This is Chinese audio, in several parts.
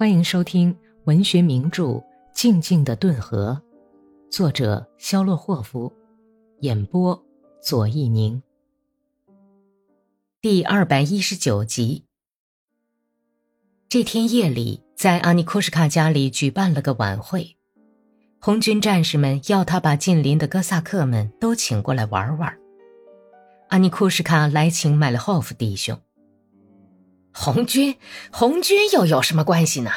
欢迎收听文学名著《静静的顿河》，作者肖洛霍夫，演播左一宁。第二百一十九集。这天夜里，在阿尼库什卡家里举办了个晚会，红军战士们要他把近邻的哥萨克们都请过来玩玩。阿尼库什卡来请麦勒霍夫弟兄。红军，红军又有什么关系呢？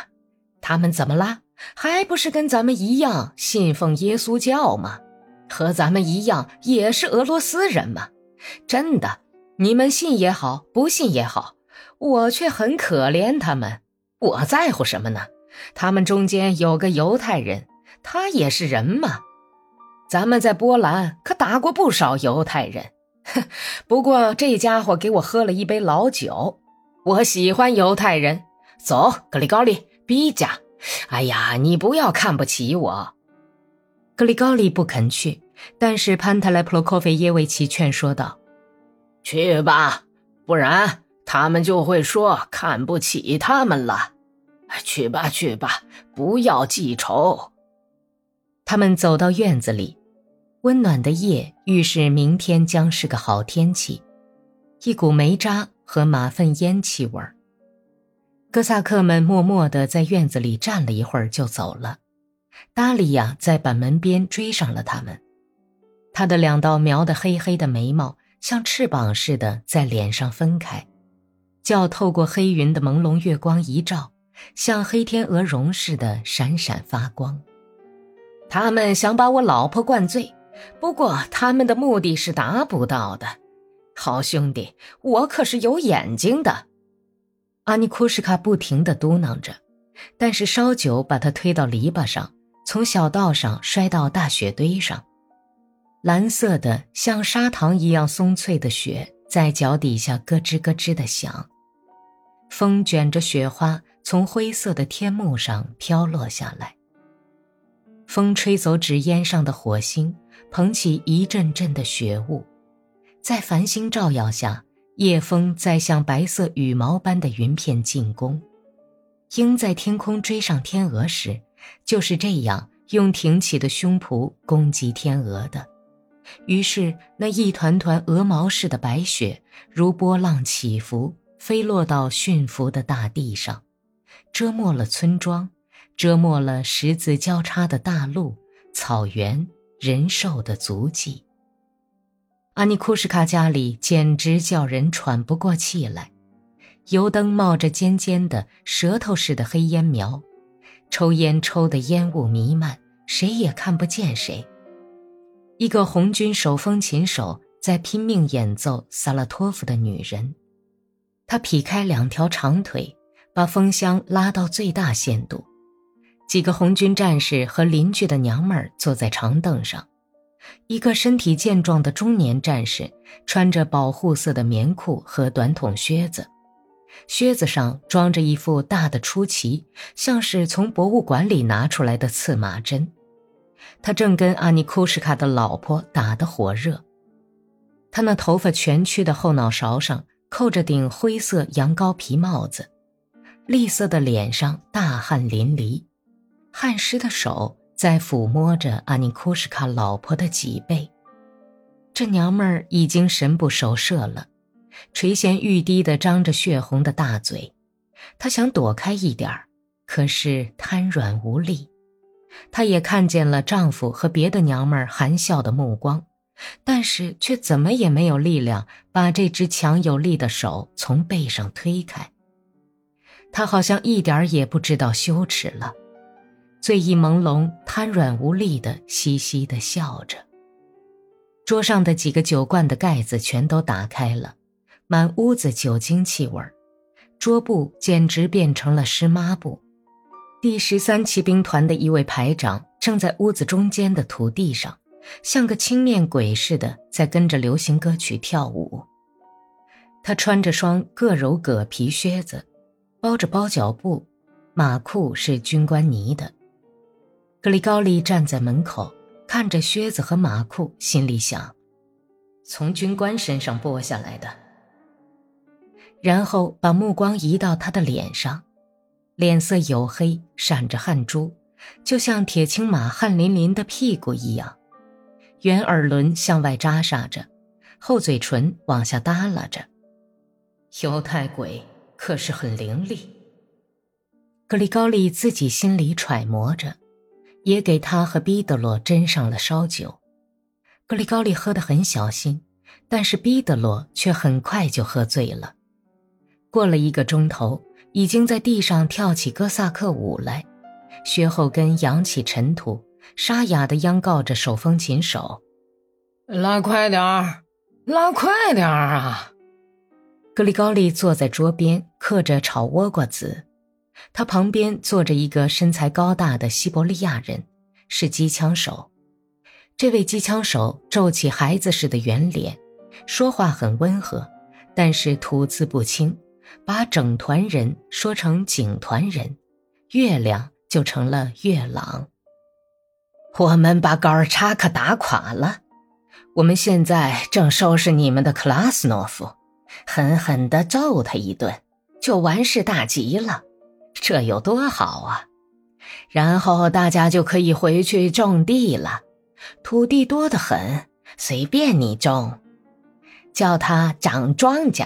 他们怎么啦？还不是跟咱们一样信奉耶稣教吗？和咱们一样也是俄罗斯人吗？真的，你们信也好，不信也好，我却很可怜他们。我在乎什么呢？他们中间有个犹太人，他也是人嘛。咱们在波兰可打过不少犹太人，哼。不过这家伙给我喝了一杯老酒。我喜欢犹太人，走，格里高利，逼家。哎呀，你不要看不起我。格里高利不肯去，但是潘特莱普罗科菲耶维奇劝说道：“去吧，不然他们就会说看不起他们了。去吧，去吧，不要记仇。”他们走到院子里，温暖的夜预示明天将是个好天气，一股煤渣。和马粪烟气味儿。哥萨克们默默地在院子里站了一会儿，就走了。达利亚在板门边追上了他们，他的两道描得黑黑的眉毛像翅膀似的在脸上分开，叫透过黑云的朦胧月光一照，像黑天鹅绒似的闪闪发光。他们想把我老婆灌醉，不过他们的目的是达不到的。好兄弟，我可是有眼睛的。阿尼库什卡不停地嘟囔着，但是烧酒把他推到篱笆上，从小道上摔到大雪堆上。蓝色的像砂糖一样松脆的雪在脚底下咯吱咯吱地响，风卷着雪花从灰色的天幕上飘落下来。风吹走纸烟上的火星，捧起一阵阵的雪雾。在繁星照耀下，夜风在向白色羽毛般的云片进攻。鹰在天空追上天鹅时，就是这样用挺起的胸脯攻击天鹅的。于是，那一团团鹅毛似的白雪如波浪起伏，飞落到驯服的大地上，遮没了村庄，遮没了十字交叉的大路、草原、人兽的足迹。阿尼库什卡家里简直叫人喘不过气来，油灯冒着尖尖的舌头似的黑烟苗，抽烟抽得烟雾弥漫，谁也看不见谁。一个红军手风琴手在拼命演奏萨拉托夫的女人，他劈开两条长腿，把风箱拉到最大限度。几个红军战士和邻居的娘们儿坐在长凳上。一个身体健壮的中年战士，穿着保护色的棉裤和短筒靴子，靴子上装着一副大的出奇，像是从博物馆里拿出来的刺马针。他正跟阿尼库什卡的老婆打得火热。他那头发蜷曲的后脑勺上扣着顶灰色羊羔皮帽子，栗色的脸上大汗淋漓，汗湿的手。在抚摸着阿尼库什卡老婆的脊背，这娘们儿已经神不守舍了，垂涎欲滴的张着血红的大嘴，她想躲开一点儿，可是瘫软无力。她也看见了丈夫和别的娘们儿含笑的目光，但是却怎么也没有力量把这只强有力的手从背上推开。她好像一点儿也不知道羞耻了。醉意朦胧，瘫软无力的嘻嘻的笑着。桌上的几个酒罐的盖子全都打开了，满屋子酒精气味儿，桌布简直变成了湿抹布。第十三骑兵团的一位排长正在屋子中间的土地上，像个青面鬼似的在跟着流行歌曲跳舞。他穿着双牦柔革皮靴子，包着包脚布，马裤是军官呢的。格里高利站在门口，看着靴子和马裤，心里想：从军官身上剥下来的。然后把目光移到他的脸上，脸色黝黑，闪着汗珠，就像铁青马汗淋淋的屁股一样。圆耳轮向外扎煞着，厚嘴唇往下耷拉着。犹太鬼可是很伶俐。格里高利自己心里揣摩着，也给他和毕德罗斟上了烧酒。格里高利喝得很小心，但是毕德罗却很快就喝醉了。过了一个钟头，已经在地上跳起哥萨克舞来，靴后跟扬起尘土，沙哑地央告着手风琴手：“拉快点儿，拉快点儿啊！”格里高利坐在桌边嗑着炒倭瓜子，他旁边坐着一个身材高大的西伯利亚人，是机枪手。这位机枪手皱起孩子似的圆脸，说话很温和，但是吐字不清，把整团人说成警团人，月亮就成了月朗。我们把高尔察克打垮了，我们现在正收拾你们的克拉斯诺夫，狠狠地揍他一顿，就完事大吉了，这有多好啊！然后大家就可以回去种地了。土地多得很，随便你种，叫它长庄稼。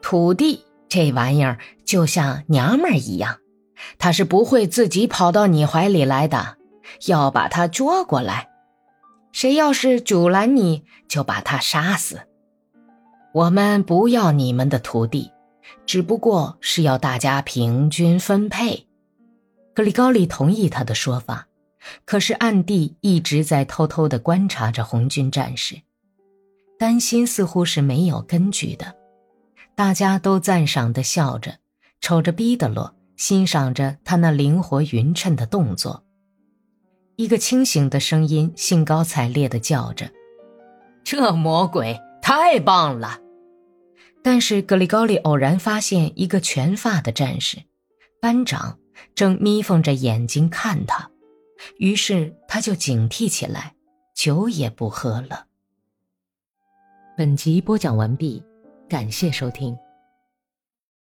土地这玩意儿就像娘们儿一样，它是不会自己跑到你怀里来的，要把它捉过来。谁要是阻拦你，就把他杀死。我们不要你们的土地，只不过是要大家平均分配。格里高利同意他的说法。可是暗地一直在偷偷地观察着红军战士，担心似乎是没有根据的。大家都赞赏地笑着，瞅着毕德罗，欣赏着他那灵活匀称的动作。一个清醒的声音兴高采烈地叫着：“这魔鬼太棒了！”但是格里高利偶然发现一个全发的战士，班长正眯缝着眼睛看他。于是他就警惕起来，酒也不喝了。本集播讲完毕，感谢收听。